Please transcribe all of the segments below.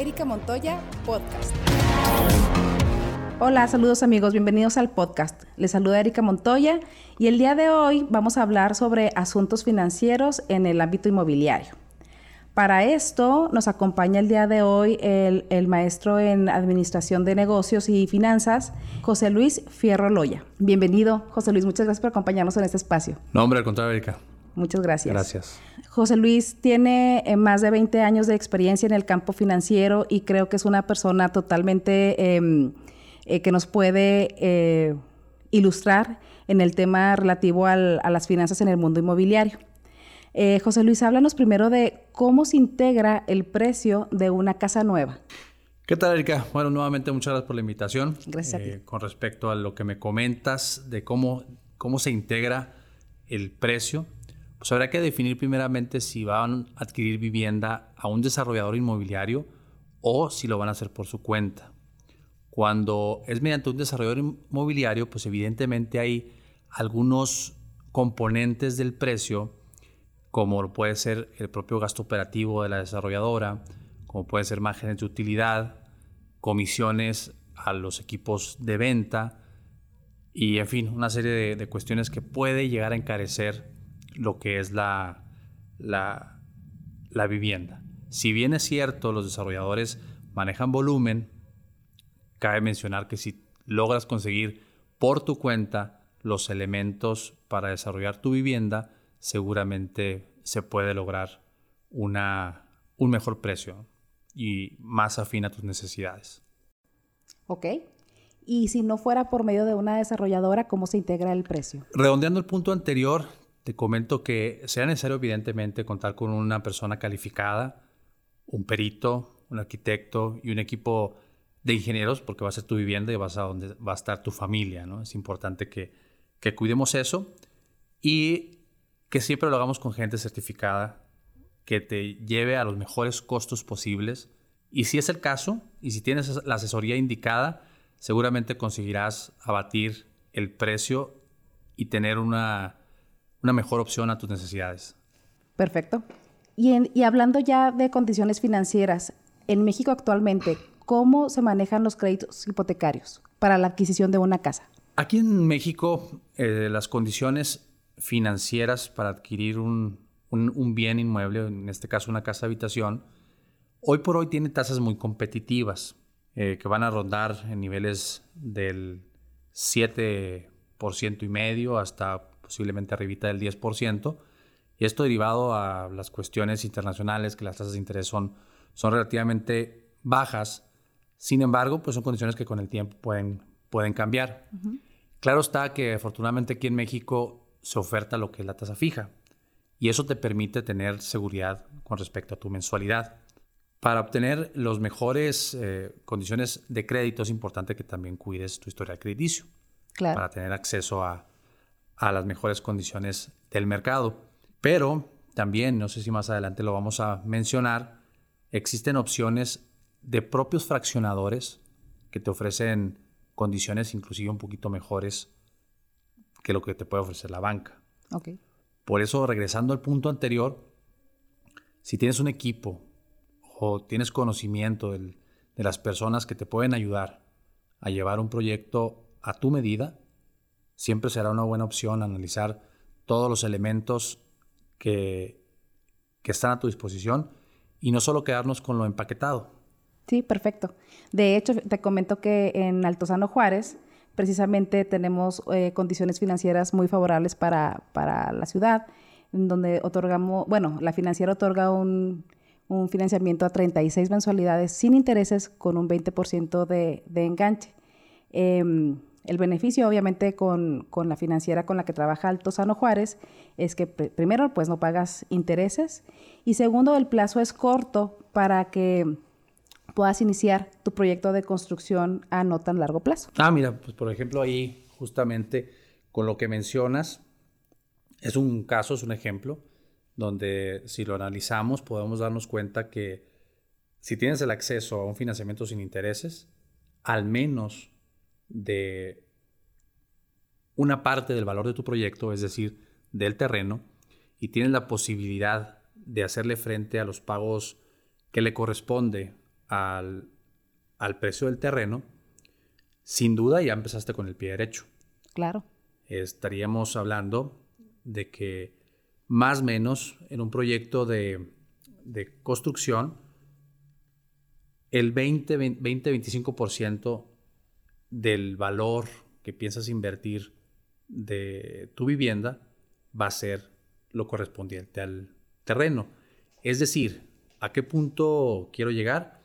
Erika Montoya Podcast. Hola, saludos amigos, bienvenidos al podcast. Les saluda Erika Montoya y el día de hoy vamos a hablar sobre asuntos financieros en el ámbito inmobiliario. Para esto nos acompaña el día de hoy el, maestro en Administración de Negocios y Finanzas, José Luis Fierro Loya. Bienvenido, José Luis. Muchas gracias por acompañarnos en este espacio. No, hombre, al contrario, Erika. Muchas gracias. Gracias. José Luis tiene eh, más de 20 años de experiencia en el campo financiero y creo que es una persona totalmente em, eh, que nos puede eh, ilustrar en el tema relativo a las finanzas en el mundo inmobiliario. Eh, José Luis, háblanos primero de cómo se integra el precio de una casa nueva. ¿Qué tal, Erika? Bueno, nuevamente muchas gracias por la invitación. Gracias. Eh, con respecto a lo que me comentas de cómo, cómo se integra el precio, pues habrá que definir primeramente si van a adquirir vivienda a un desarrollador inmobiliario o si lo van a hacer por su cuenta. Cuando es mediante un desarrollador inmobiliario, pues evidentemente hay algunos componentes del precio como puede ser el propio gasto operativo de la desarrolladora, como puede ser márgenes de utilidad, comisiones a los equipos de venta y, en fin, una serie de, cuestiones que puede llegar a encarecer lo que es la, la, la vivienda. Si bien es cierto, los desarrolladores manejan volumen, cabe mencionar que si logras conseguir por tu cuenta los elementos para desarrollar tu vivienda, seguramente se puede lograr una, un mejor precio y más afín a tus necesidades. Ok. Y si no fuera por medio de una desarrolladora, ¿cómo se integra el precio? Redondeando el punto anterior, te comento que sea necesario evidentemente contar con una persona calificada, un perito, un arquitecto y un equipo de ingenieros, porque va a ser tu vivienda y vas a donde va a estar tu familia, ¿no? Es importante que, que cuidemos eso. Y que siempre lo hagamos con gente certificada, que te lleve a los mejores costos posibles. Y si es el caso, y si tienes la asesoría indicada, seguramente conseguirás abatir el precio y tener una, mejor opción a tus necesidades. Perfecto. Y, y hablando ya de condiciones financieras, en México actualmente, ¿cómo se manejan los créditos hipotecarios para la adquisición de una casa? Aquí en México, eh, las condiciones financieras para adquirir un, bien inmueble, en este caso una casa habitación, hoy por hoy tiene tasas muy competitivas eh, que van a rondar en niveles del 7% y medio hasta posiblemente arribita del 10%. Y esto derivado a las cuestiones internacionales, que las tasas de interés son, son relativamente bajas. Sin embargo, pues son condiciones que con el tiempo pueden, pueden cambiar. Claro está que afortunadamente aquí en México se oferta lo que es la tasa fija y eso te permite tener seguridad con respecto a tu mensualidad. Para obtener las mejores eh, condiciones de crédito es importante que también cuides tu historial crediticio claro. para tener acceso a, a las mejores condiciones del mercado. Pero también, no sé si más adelante lo vamos a mencionar, existen opciones de propios fraccionadores que te ofrecen condiciones inclusive un poquito mejores que lo que te puede ofrecer la banca. Okay. Por eso, regresando al punto anterior, si tienes un equipo o tienes conocimiento de las personas que te pueden ayudar a llevar un proyecto a tu medida, siempre será una buena opción analizar todos los elementos que, que están a tu disposición y no solo quedarnos con lo empaquetado. Sí, perfecto. De hecho, te comento que en Altozano Juárez, precisamente tenemos eh, condiciones financieras muy favorables para, la ciudad, en donde otorgamos, bueno, la financiera otorga un, financiamiento a 36 mensualidades sin intereses con un 20% de, de enganche. Em, el beneficio, obviamente, con, la financiera con la que trabaja Alto Sano Juárez es que primero, pues no pagas intereses y segundo, el plazo es corto para que puedas iniciar tu proyecto de construcción a no tan largo plazo. Ah, mira, pues por ejemplo ahí justamente con lo que mencionas, es un caso, es un ejemplo, donde si lo analizamos podemos darnos cuenta que si tienes el acceso a un financiamiento sin intereses, al menos de una parte del valor de tu proyecto, es decir, del terreno, y tienes la posibilidad de hacerle frente a los pagos que le corresponde al, al precio del terreno, sin duda ya empezaste con el pie derecho. Claro. Estaríamos hablando de que más o menos en un proyecto de, de construcción, el 20-25% del valor que piensas invertir de tu vivienda va a ser lo correspondiente al terreno. Es decir, ¿a qué punto quiero llegar?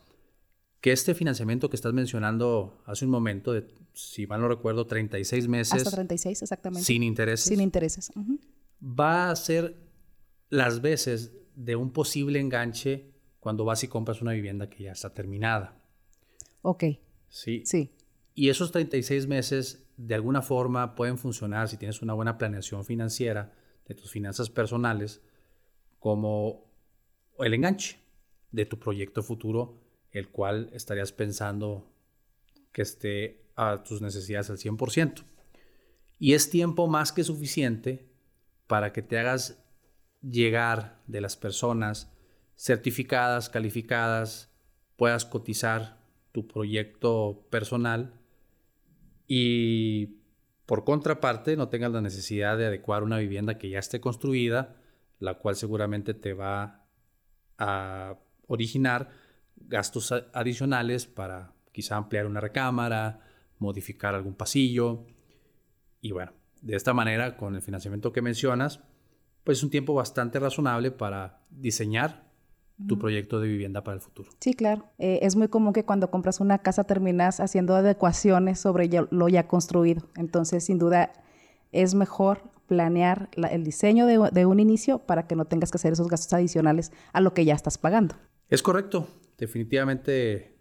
Que este financiamiento que estás mencionando hace un momento, de, si mal no recuerdo, 36 meses. Hasta 36, exactamente. Sin intereses. Sin intereses. Va a ser las veces de un posible enganche cuando vas y compras una vivienda que ya está terminada. Ok. Sí. Sí. Y esos 36 meses de alguna forma pueden funcionar si tienes una buena planeación financiera de tus finanzas personales como el enganche de tu proyecto futuro, el cual estarías pensando que esté a tus necesidades al 100%. Y es tiempo más que suficiente para que te hagas llegar de las personas certificadas, calificadas, puedas cotizar tu proyecto personal y por contraparte no tengas la necesidad de adecuar una vivienda que ya esté construida, la cual seguramente te va a originar gastos adicionales para quizá ampliar una recámara, modificar algún pasillo. Y bueno, de esta manera, con el financiamiento que mencionas, pues es un tiempo bastante razonable para diseñar tu proyecto de vivienda para el futuro. Sí, claro. Eh, es muy común que cuando compras una casa terminas haciendo adecuaciones sobre lo ya construido. Entonces, sin duda, es mejor planear el diseño de, un inicio para que no tengas que hacer esos gastos adicionales a lo que ya estás pagando. Es correcto. Definitivamente,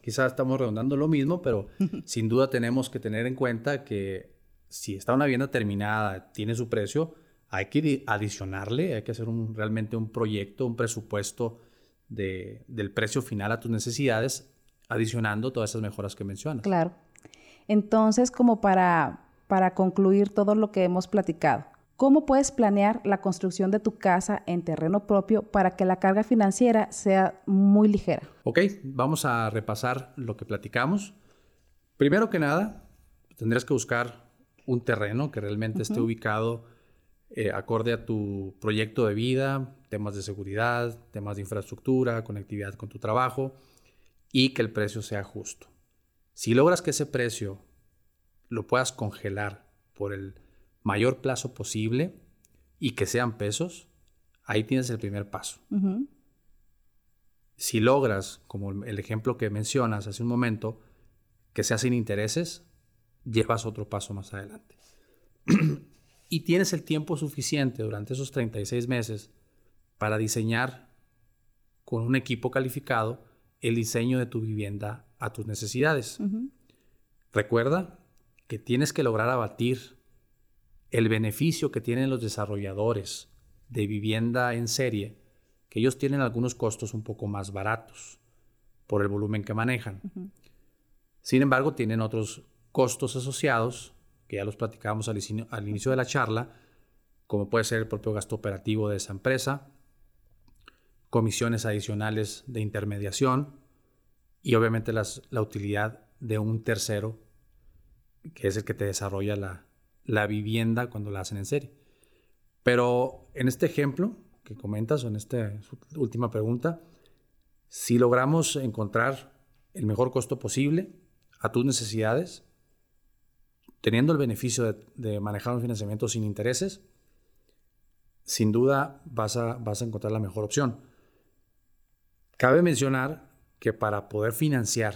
quizás estamos redondando lo mismo, pero sin duda tenemos que tener en cuenta que si está una vivienda terminada, tiene su precio, hay que adicionarle, hay que hacer un, realmente un proyecto, un presupuesto de, del precio final a tus necesidades, adicionando todas esas mejoras que mencionas. Claro. Entonces, como para, para concluir todo lo que hemos platicado, ¿cómo puedes planear la construcción de tu casa en terreno propio para que la carga financiera sea muy ligera? Ok, vamos a repasar lo que platicamos. Primero que nada, tendrías que buscar un terreno que realmente esté ubicado eh, acorde a tu proyecto de vida, temas de seguridad, temas de infraestructura, conectividad con tu trabajo y que el precio sea justo. Si logras que ese precio lo puedas congelar por el mayor plazo posible y que sean pesos, ahí tienes el primer paso. Si logras, como el ejemplo que mencionas hace un momento, que sea sin intereses, llevas otro paso más adelante. y tienes el tiempo suficiente durante esos 36 meses para diseñar con un equipo calificado el diseño de tu vivienda a tus necesidades. Recuerda que tienes que lograr abatir el beneficio que tienen los desarrolladores de vivienda en serie, que ellos tienen algunos costos un poco más baratos por el volumen que manejan. Sin embargo, tienen otros costos asociados que ya los platicábamos al, inicio de la charla, como puede ser el propio gasto operativo de esa empresa, comisiones adicionales de intermediación y obviamente la utilidad de un tercero, que es el que te desarrolla la, la vivienda cuando la hacen en serie. Pero en este ejemplo que comentas o en esta última pregunta, si logramos encontrar el mejor costo posible a tus necesidades, teniendo el beneficio de, manejar un financiamiento sin intereses, sin duda vas a, vas a encontrar la mejor opción. Cabe mencionar que para poder financiar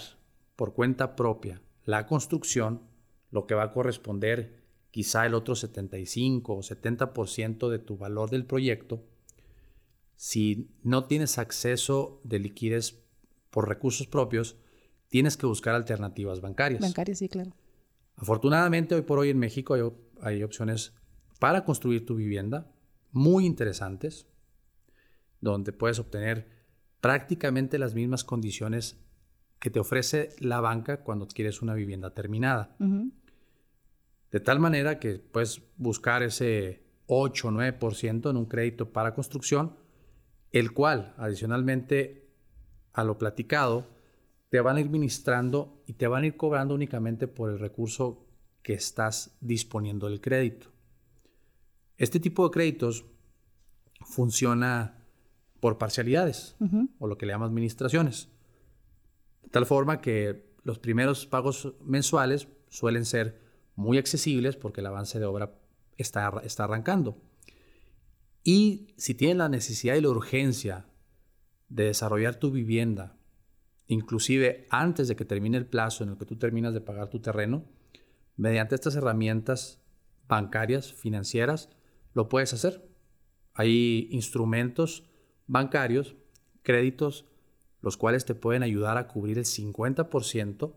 por cuenta propia la construcción, lo que va a corresponder quizá el otro 75 o 70% de tu valor del proyecto, si no tienes acceso de liquidez por recursos propios, tienes que buscar alternativas bancarias. Bancarias, sí, claro. Afortunadamente, hoy por hoy en México hay, opciones para construir tu vivienda muy interesantes, donde puedes obtener prácticamente las mismas condiciones que te ofrece la banca cuando quieres una vivienda terminada. De tal manera que puedes buscar ese 8 o 9% en un crédito para construcción, el cual adicionalmente a lo platicado, te van a ir ministrando y te van a ir cobrando únicamente por el recurso que estás disponiendo del crédito. Este tipo de créditos funciona por parcialidades o lo que le llaman administraciones. De tal forma que los primeros pagos mensuales suelen ser muy accesibles porque el avance de obra está, está arrancando. Y si tienes la necesidad y la urgencia de desarrollar tu vivienda, inclusive antes de que termine el plazo en el que tú terminas de pagar tu terreno, mediante estas herramientas bancarias, financieras, lo puedes hacer. Hay instrumentos bancarios, créditos, los cuales te pueden ayudar a cubrir el 50%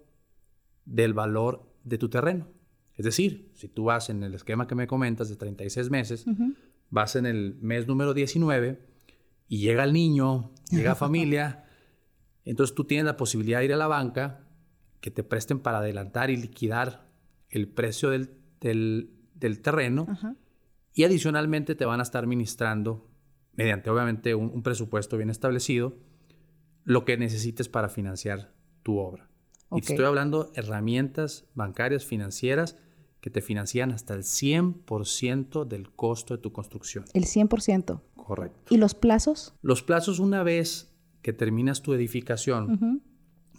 del valor de tu terreno. Es decir, si tú vas en el esquema que me comentas de 36 meses, vas en el mes número 19 y llega el niño, llega familia, entonces tú tienes la posibilidad de ir a la banca, que te presten para adelantar y liquidar el precio del, terreno y adicionalmente te van a estar ministrando, mediante obviamente un, presupuesto bien establecido, lo que necesites para financiar tu obra. Y te estoy hablando herramientas bancarias, financieras, que te financian hasta el 100% del costo de tu construcción. El 100%. Correcto. ¿Y los plazos? Los plazos una vez que terminas tu edificación,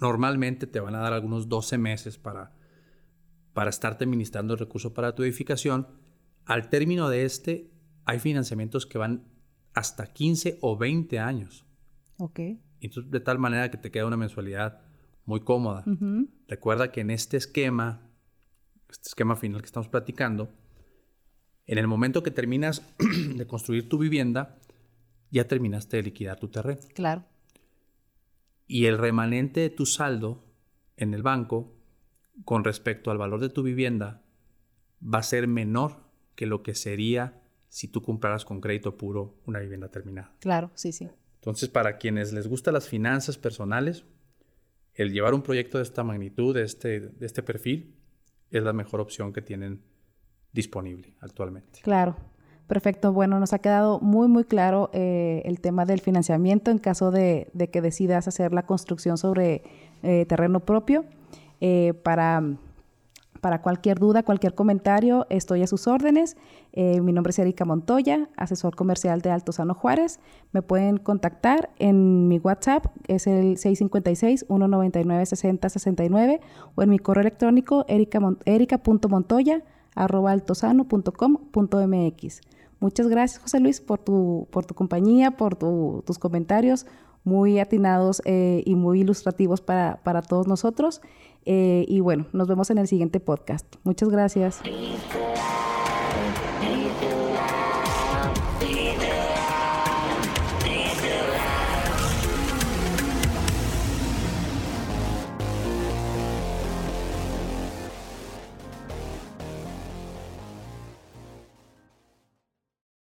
normalmente te van a dar algunos 12 meses para, para estarte administrando el recurso para tu edificación. Al término de este, hay financiamientos que van hasta 15 o 20 años. Ok. Entonces, de tal manera que te queda una mensualidad muy cómoda. Recuerda que en este esquema este esquema final que estamos platicando, en el momento que terminas de construir tu vivienda, ya terminaste de liquidar tu terreno. Claro. Y el remanente de tu saldo en el banco con respecto al valor de tu vivienda va a ser menor que lo que sería si tú compraras con crédito puro una vivienda terminada. Claro, sí, sí. Entonces, para quienes les gustan las finanzas personales, el llevar un proyecto de esta magnitud, de este, de este perfil, es la mejor opción que tienen disponible actualmente. Claro, perfecto. Bueno, nos ha quedado muy, muy claro eh, el tema del financiamiento en caso de, que decidas hacer la construcción sobre eh, terreno propio. Eh, para cualquier duda, cualquier comentario, estoy a sus órdenes. Mi nombre es Erika Montoya, asesor comercial de Altozano Juárez. Me pueden contactar en mi WhatsApp, es el 656-199-6069 o en mi correo electrónico erica.montoya.altozano.com.mx. Muchas gracias, José Luis, por tu, por tu compañía, por tus comentarios muy atinados eh, y muy ilustrativos para, para todos nosotros. Eh, y bueno, nos vemos en el siguiente podcast. Muchas gracias.